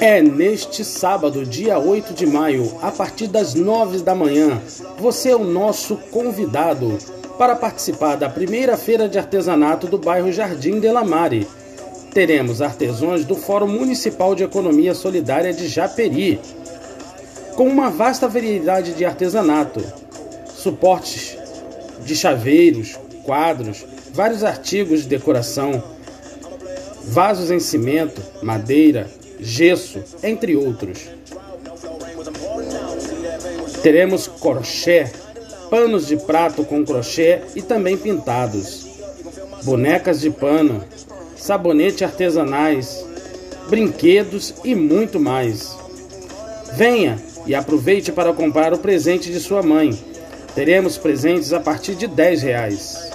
É neste sábado, dia 8 de maio, a partir das 9 da manhã, você é o nosso convidado para participar da primeira feira de artesanato do bairro Jardim de la Mare. Teremos artesãos do Fórum Municipal de Economia Solidária de Japeri, com uma vasta variedade de artesanato, suportes de chaveiros, quadros, vários artigos de decoração, vasos em cimento, madeira, gesso, entre outros. Teremos crochê, panos de prato com crochê e também pintados, bonecas de pano, sabonete artesanais, brinquedos e muito mais. Venha e aproveite para comprar o presente de sua mãe. Teremos presentes a partir de 10 reais.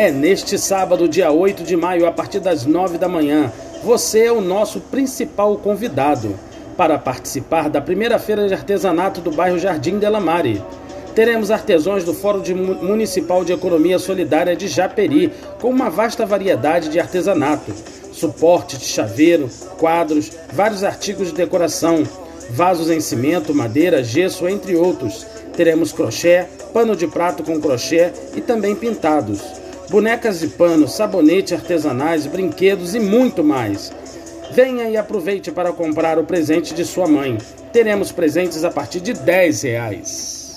É neste sábado, dia 8 de maio, a partir das 9 da manhã. Você é o nosso principal convidado para participar da primeira feira de artesanato do bairro Jardim de la Mare. Teremos artesãos do Fórum de Municipal de Economia Solidária de Japeri, com uma vasta variedade de artesanato, suporte de chaveiro, quadros, vários artigos de decoração, vasos em cimento, madeira, gesso, entre outros. Teremos crochê, pano de prato com crochê e também pintados bonecas de pano, sabonete artesanais, brinquedos e muito mais. Venha e aproveite para comprar o presente de sua mãe. Teremos presentes a partir de 10 reais.